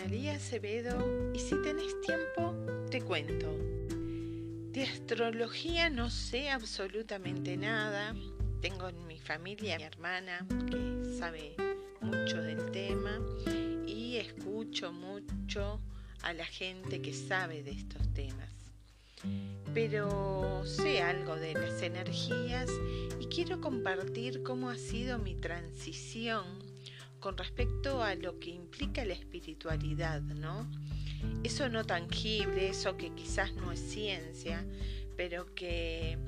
Analía Acevedo y si tenés tiempo te cuento. De astrología no sé absolutamente nada. Tengo en mi familia mi hermana que sabe mucho del tema y escucho mucho a la gente que sabe de estos temas. Pero sé algo de las energías y quiero compartir cómo ha sido mi transición con respecto a lo que implica la espiritualidad, ¿no? Eso no tangible, eso que quizás no es ciencia, pero que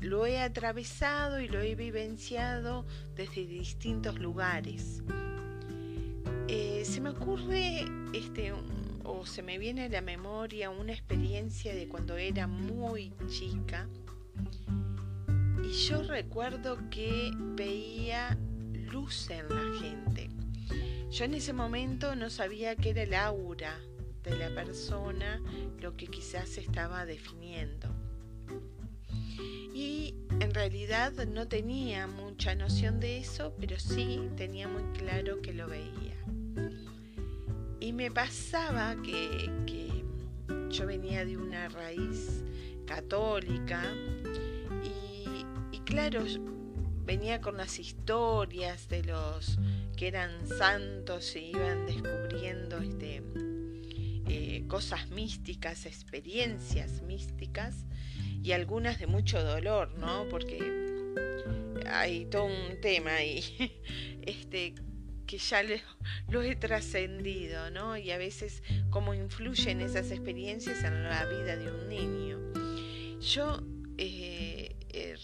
lo he atravesado y lo he vivenciado desde distintos lugares. Eh, se me ocurre este, o se me viene a la memoria una experiencia de cuando era muy chica y yo recuerdo que veía luz en la gente. Yo en ese momento no sabía qué era el aura de la persona, lo que quizás estaba definiendo. Y en realidad no tenía mucha noción de eso, pero sí tenía muy claro que lo veía. Y me pasaba que, que yo venía de una raíz católica y, y claro, venía con las historias de los que eran santos y iban descubriendo este, eh, cosas místicas, experiencias místicas y algunas de mucho dolor, ¿no? Porque hay todo un tema ahí, este, que ya lo, he trascendido, ¿no? Y a veces cómo influyen esas experiencias en la vida de un niño. Yo eh,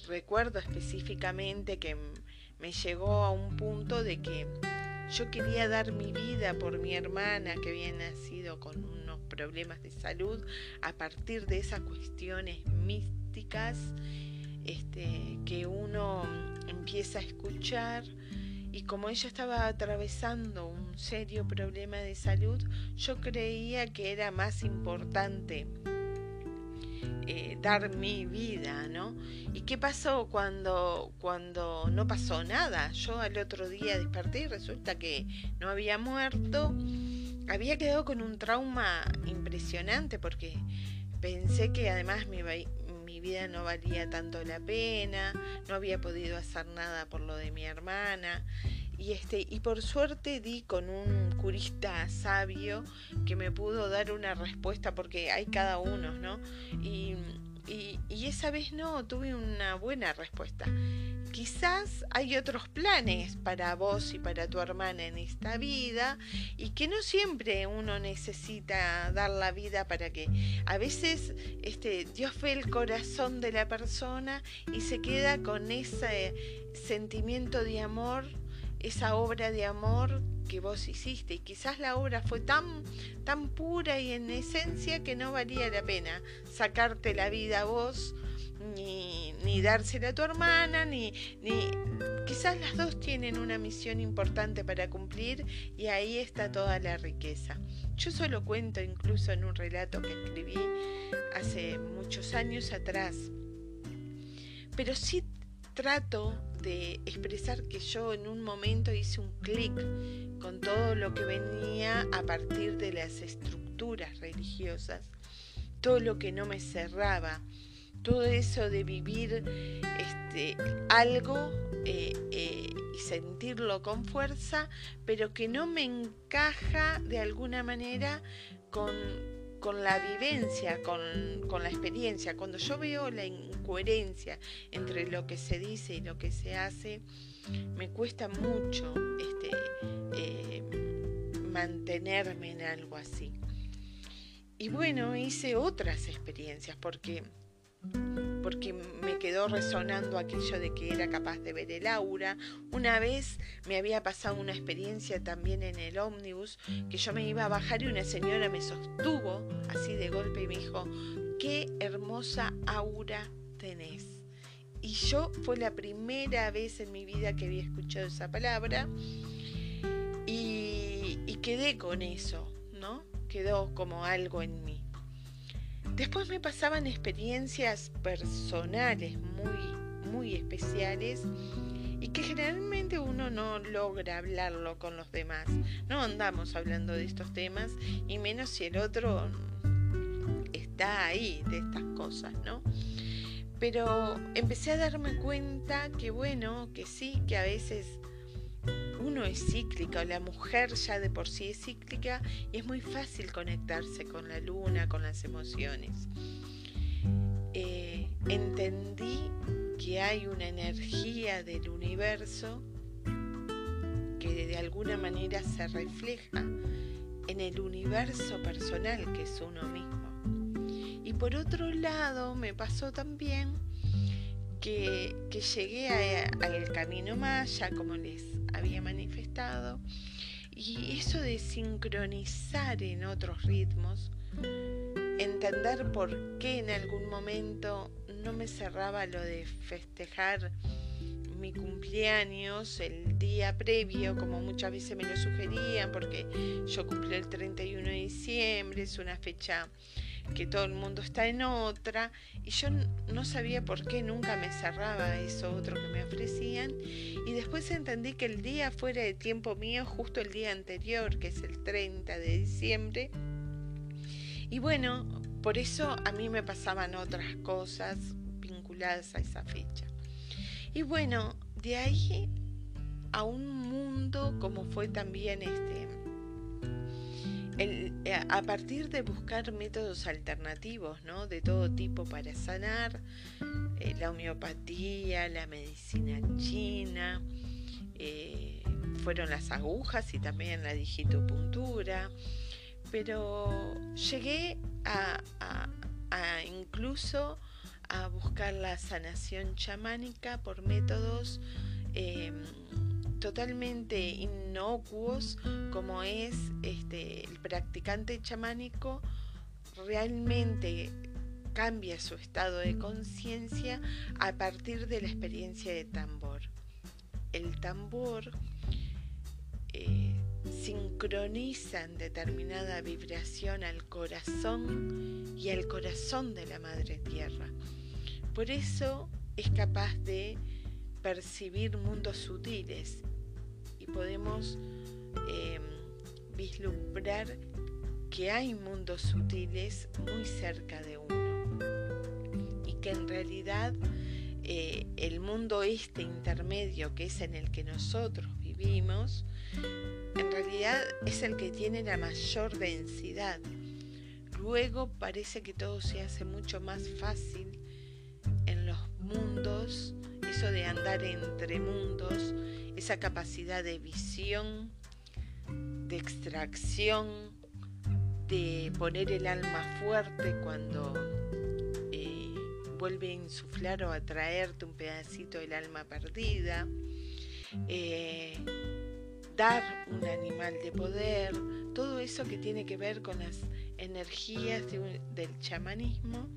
recuerdo específicamente que me llegó a un punto de que yo quería dar mi vida por mi hermana que había nacido con unos problemas de salud. A partir de esas cuestiones místicas este, que uno empieza a escuchar y como ella estaba atravesando un serio problema de salud, yo creía que era más importante eh, dar mi vida, ¿no? ¿Y qué pasó cuando, cuando no pasó nada? Yo al otro día desperté y resulta que no había muerto. Había quedado con un trauma impresionante porque pensé que además mi, mi vida no valía tanto la pena, no había podido hacer nada por lo de mi hermana y este y por suerte di con un curista sabio que me pudo dar una respuesta porque hay cada uno no y, y, esa vez no tuve una buena respuesta. Quizás hay otros planes para vos y para tu hermana en esta vida y que no siempre uno necesita dar la vida para que a veces este Dios ve el corazón de la persona y se queda con ese sentimiento de amor esa obra de amor que vos hiciste. Y quizás la obra fue tan tan pura y en esencia que no valía la pena sacarte la vida a vos ni, ni dársela a tu hermana ni, ni quizás las dos tienen una misión importante para cumplir y ahí está toda la riqueza. Yo solo cuento incluso en un relato que escribí hace muchos años atrás. Pero sí trato de expresar que yo en un momento hice un clic con todo lo que venía a partir de las estructuras religiosas, todo lo que no me cerraba, todo eso de vivir este, algo eh, eh, y sentirlo con fuerza, pero que no me encaja de alguna manera con, con la vivencia, con, la experiencia, cuando yo veo la incoherencia entre lo que se dice y lo que se hace, me cuesta mucho este, eh, mantenerme en algo así. Y bueno, hice otras experiencias porque porque quedó resonando aquello de que era capaz de ver el aura. Una vez me había pasado una experiencia también en el ómnibus, que yo me iba a bajar y una señora me sostuvo así de golpe y me dijo, qué hermosa aura tenés. Y yo fue la primera vez en mi vida que había escuchado esa palabra y, quedé con eso, ¿no? Quedó como algo en mí. Después me pasaban experiencias personales muy, muy especiales y que generalmente uno no logra hablarlo con los demás. No andamos hablando de estos temas y menos si el otro está ahí de estas cosas, ¿no? Pero empecé a darme cuenta que bueno, que sí, que a veces uno es cíclica, la mujer ya de por sí es cíclica y es muy fácil conectarse con la luna, con las emociones. Eh, entendí que hay una energía del universo que de alguna manera se refleja en el universo personal que es uno mismo. Y por otro lado me pasó también que, llegué al camino maya, como les había manifestado, y eso de sincronizar en otros ritmos, entender por qué en algún momento no me cerraba lo de festejar mi cumpleaños el día previo, como muchas veces me lo sugerían, porque yo cumplí el 31 de diciembre, es una fecha que todo el mundo está en otra, y yo no sabía por qué nunca me cerraba eso otro que me ofrecían, y después entendí que el día fuera de tiempo mío, justo el día anterior, que es el 30 de diciembre, y bueno, por eso a mí me pasaban otras cosas vinculadas a esa fecha. Y bueno, de ahí a un mundo como fue también este, a partir de buscar métodos alternativos, ¿no? De todo tipo para sanar, eh, la homeopatía, la medicina china, eh, fueron las agujas y también la digitopuntura, pero llegué a, incluso a buscar la sanación chamánica por métodos totalmente inocuos como es este, el practicante chamánico realmente cambia su estado de conciencia a partir de la experiencia de tambor. El tambor eh, sincroniza en determinada vibración al corazón y al corazón de la Madre Tierra. Por eso es capaz de percibir mundos sutiles y podemos em, vislumbrar que hay mundos sutiles muy cerca de uno y que en realidad eh, el mundo este intermedio que es en el que nosotros vivimos en realidad es el que tiene la mayor densidad. Luego parece que todo se hace mucho más fácil en los mundos, eso de andar entre mundos, esa capacidad de visión, de extracción, de poner el alma fuerte cuando eh, vuelve a insuflar o a traerte un pedacito del alma perdida. Eh, dar un animal de poder, todo eso que tiene que ver con las energías del chamanismo,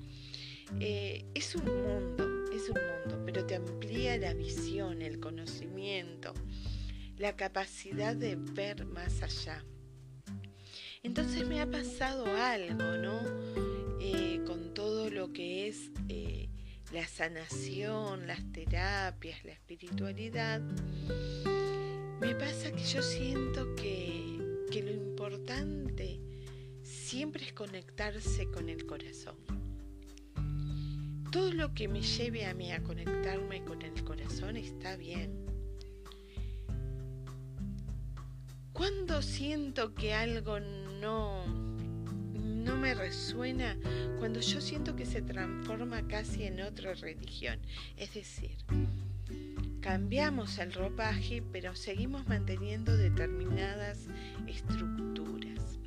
eh, es un mundo, es un mundo, pero te amplía la visión, el conocimiento, la capacidad de ver más allá. Entonces me ha pasado algo, ¿no? Eh, con todo lo que es eh, la sanación, las terapias, la espiritualidad me pasa que yo siento que, lo importante siempre es conectarse con el corazón. Todo lo que me lleve a mí a conectarme con el corazón está bien. Cuando siento que algo no, no me resuena, cuando yo siento que se transforma casi en otra religión. Es decir, Cambiamos el ropaje, pero seguimos manteniendo determinadas estructuras.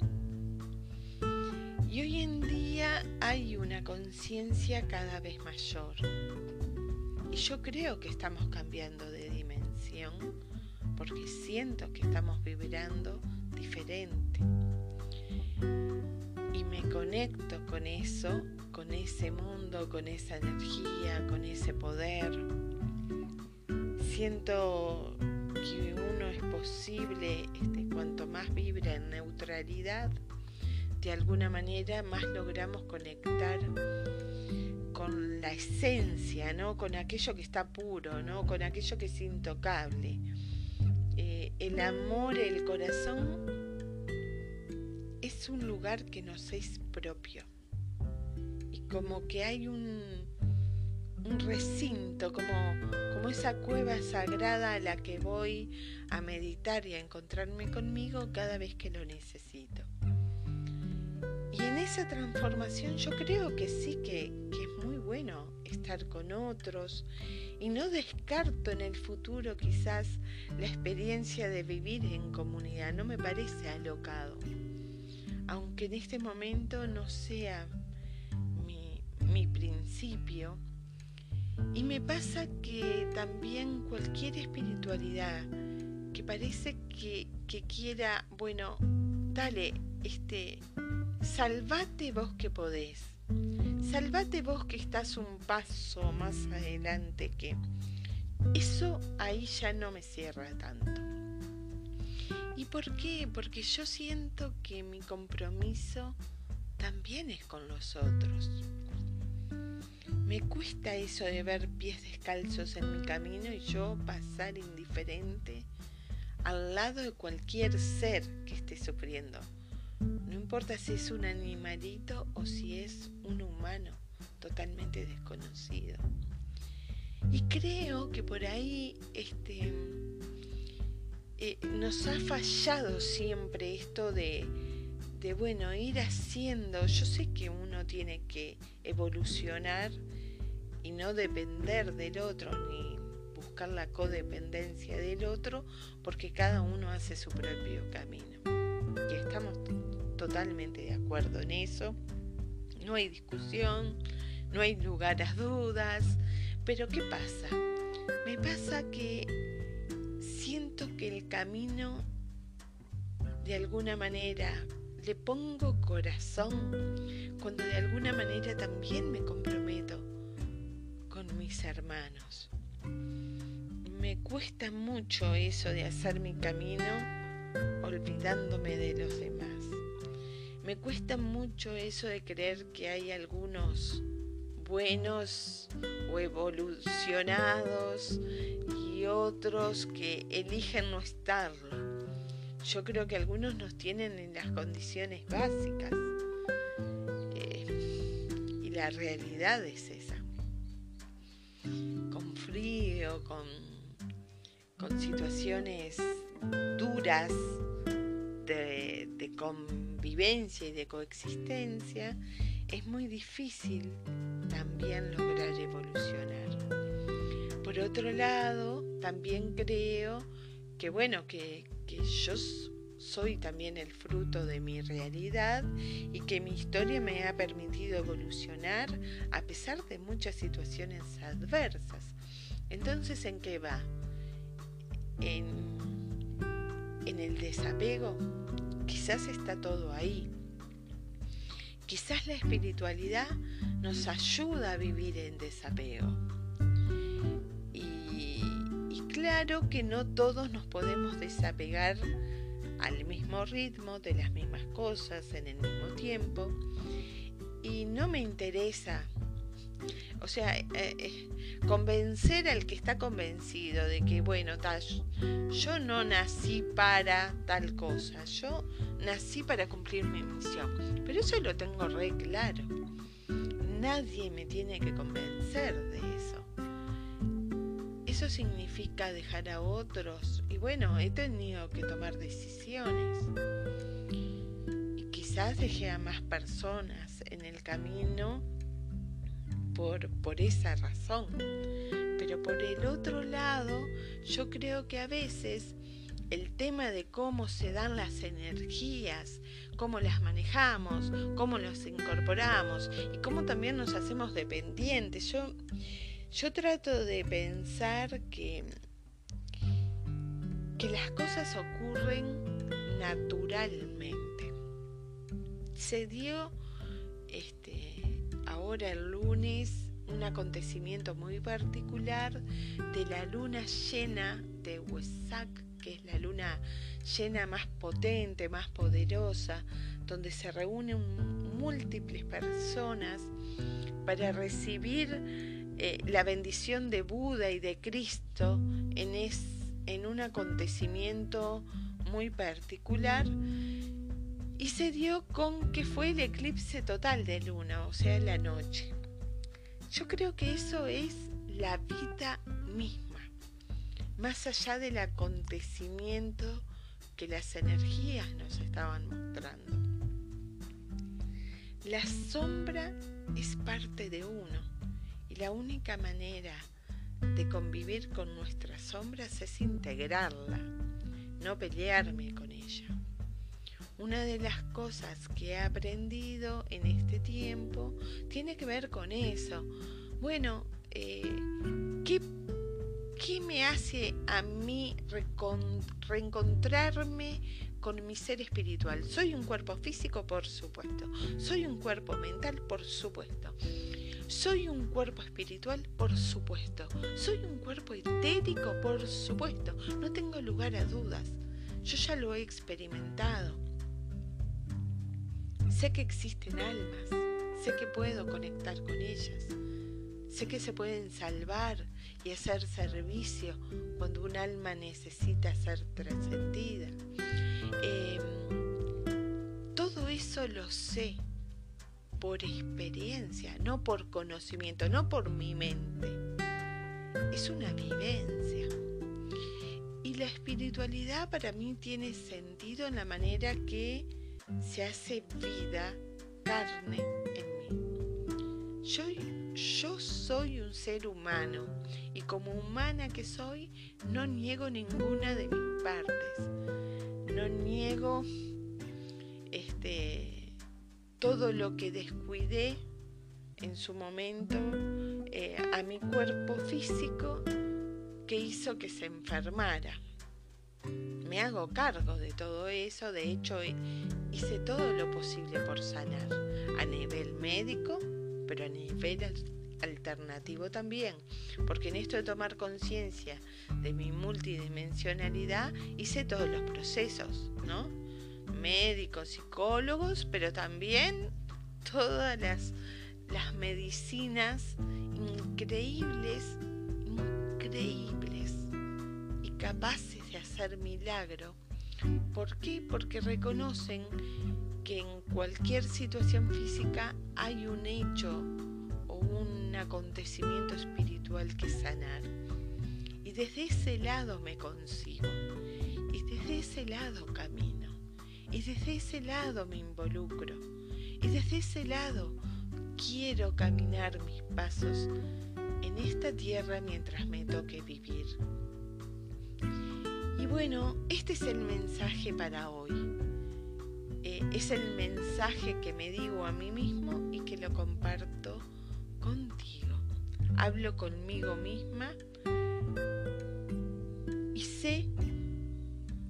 Y hoy en hay una conciencia cada vez mayor. Y yo creo que estamos cambiando de dimensión porque siento que estamos vibrando diferente. Y me conecto con eso, con ese mundo, con esa energía, con ese poder siento que uno es posible, este, cuanto más vibra en neutralidad, de alguna manera más logramos conectar con la esencia, ¿no? Con aquello que está puro, ¿no? Con aquello que es intocable. Eh, el amor, el corazón es un lugar que nos es propio. Y como que hay un, un recinto, como, como esa cueva sagrada a la que voy a meditar y a encontrarme conmigo cada vez que lo necesito. Esa transformación yo creo que sí que, que es muy bueno estar con otros y no descarto en el futuro quizás la experiencia de vivir en comunidad, no me parece alocado, aunque en este momento no sea mi, mi principio. Y me pasa que también cualquier espiritualidad que parece que, quiera, bueno, dale, este, salvate vos que podés. Salvate vos que estás un paso más adelante que... Eso ahí ya no me cierra tanto. ¿Y por qué? Porque yo siento que mi compromiso también es con los otros. Me cuesta eso de ver pies descalzos en mi camino y yo pasar indiferente al lado de cualquier ser que esté sufriendo. No importa si es un animalito o si es un humano totalmente desconocido. Y creo que por ahí este, eh, nos ha fallado siempre esto de, de, bueno, ir haciendo. Yo sé que uno tiene que evolucionar y no depender del otro ni buscar la codependencia del otro porque cada uno hace su propio camino. Totalmente de acuerdo en eso. No hay discusión, no hay lugar a dudas. Pero ¿qué pasa? Me pasa que siento que el camino de alguna manera le pongo corazón cuando de alguna manera también me comprometo mis hermanos. Me cuesta mucho eso de hacer mi camino olvidándome de los demás. Me cuesta mucho eso de creer que hay algunos buenos o evolucionados y otros que eligen no estarlo. Yo creo que algunos nos tienen en las condiciones básicas eh, y la realidad es esa con frío, con, con situaciones duras convivencia y de coexistencia, es muy difícil también lograr evolucionar. Por otro lado, también creo que bueno, que, que yo soy también el fruto de mi realidad y que mi historia me ha permitido evolucionar a pesar de muchas situaciones adversas. Entonces, ¿en qué va? En, en el desapego. Quizás está todo ahí. Quizás la espiritualidad nos ayuda a vivir en desapego. Y, claro que no todos nos podemos desapegar al mismo ritmo, de las mismas cosas, en el mismo tiempo. Y no me interesa, o sea, eh, eh, convencer al que está convencido de que, bueno, tal, yo no nací para tal cosa, yo nací para cumplir mi misión. Pero eso lo tengo re claro. Nadie me tiene que convencer de eso eso significa dejar a otros y bueno, he tenido que tomar decisiones. Y quizás dejé a más personas en el camino por, esa razón. Pero por el otro lado, yo creo que a veces el tema de cómo se dan las energías, cómo las manejamos, cómo las incorporamos y cómo también nos hacemos dependientes. Yo yo trato de pensar que, que las cosas ocurren naturalmente. Se dio ahora el lunes un acontecimiento muy particular de la luna llena de Huesac, que es la luna llena más potente, más poderosa, donde se reúnen múltiples personas para recibir eh, la bendición de Buda y de Cristo en, en un acontecimiento muy particular y se dio con que fue el eclipse total de luna, o sea, la noche. Yo creo que eso es la vida misma, más allá del acontecimiento que las energías nos estaban mostrando. La sombra es parte de uno y la única manera de convivir con nuestras sombras es integrarla, no pelearme con ella. Una de las cosas que he aprendido en este tiempo tiene que ver con eso. Bueno, eh, ¿qué, me hace a mí reencontrarme con mi ser espiritual? ¿Soy un cuerpo físico? Por supuesto. ¿Soy un cuerpo mental? Por supuesto. ¿Soy un cuerpo espiritual? Por supuesto. ¿Soy un cuerpo etérico? Por supuesto. No tengo lugar a dudas. Yo ya lo he experimentado. Sé que existen almas, sé que puedo conectar con ellas, sé que se pueden salvar y hacer servicio cuando un alma necesita ser trascendida. Em, todo eso lo sé por experiencia, no por conocimiento, no por mi mente. Es una vivencia. Y la espiritualidad para mí tiene sentido en la manera que se hace vida, carne en mí. Yo, yo soy un ser humano y como humana que soy, no niego ninguna de mis partes. No niego este, todo lo que descuidé en su momento eh, a mi cuerpo físico que hizo que se enfermara me hago cargo de todo eso, de hecho hice todo lo posible por sanar, a nivel médico, pero a nivel alternativo también, porque en esto de tomar conciencia de mi multidimensionalidad hice todos los procesos, ¿no? Médicos, psicólogos, pero también todas las, las medicinas increíbles, increíbles y capaces hacer milagro. ¿Por qué? Porque reconocen que en cualquier situación física hay un hecho o un acontecimiento espiritual que sanar. Y desde ese lado me consigo. Y desde ese lado camino. Y desde ese lado me involucro. Y desde ese lado quiero caminar mis pasos en esta tierra mientras me toque vivir. Y bueno, este es el mensaje para hoy. Eh, es el mensaje que me digo a mí mismo y que lo comparto contigo. Hablo conmigo misma y sé,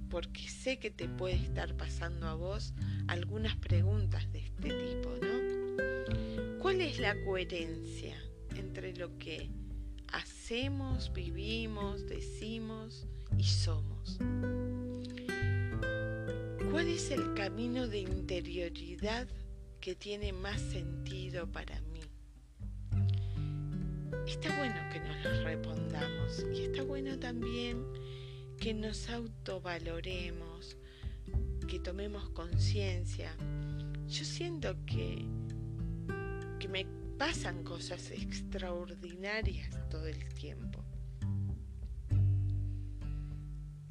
porque sé que te puede estar pasando a vos algunas preguntas de este tipo, ¿no? ¿Cuál es la coherencia entre lo que hacemos, vivimos, decimos y somos. ¿Cuál es el camino de interioridad que tiene más sentido para mí? Está bueno que nos lo respondamos y está bueno también que nos autovaloremos, que tomemos conciencia. Yo siento que, que me pasan cosas extraordinarias todo el tiempo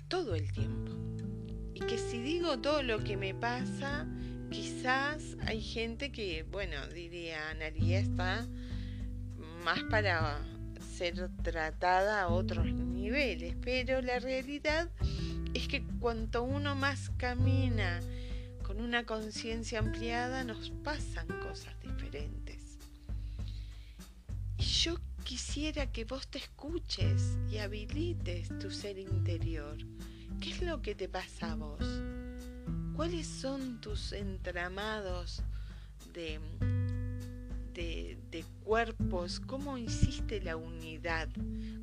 todo el tiempo. Y que si digo todo lo que me pasa, quizás hay gente que, bueno, diría, Analia está más para ser tratada a otros niveles, pero la realidad es que cuanto uno más camina con una conciencia ampliada, nos pasan cosas diferentes. Quisiera que vos te escuches y habilites tu ser interior. ¿Qué es lo que te pasa a vos? ¿Cuáles son tus entramados de, de, cuerpos? ¿Cómo hiciste la unidad?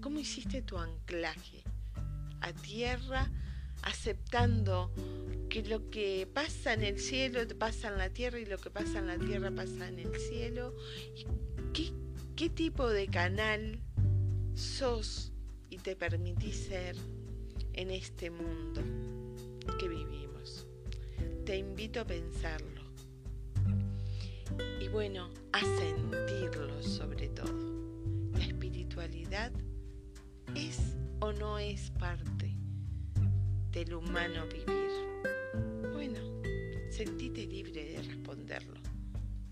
¿Cómo hiciste tu anclaje? A tierra, aceptando que lo que pasa en el cielo pasa en la tierra y lo que pasa en la tierra pasa en el cielo. ¿Qué, qué tipo de canal sos y te permitís ser en este mundo que vivimos? Te invito a pensarlo. Y bueno, a sentirlo sobre todo. La espiritualidad es o no es parte del humano vivir? Bueno, sentite libre de responderlo.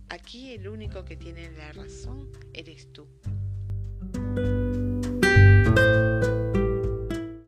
Aquí el único que tiene la razón eres tú.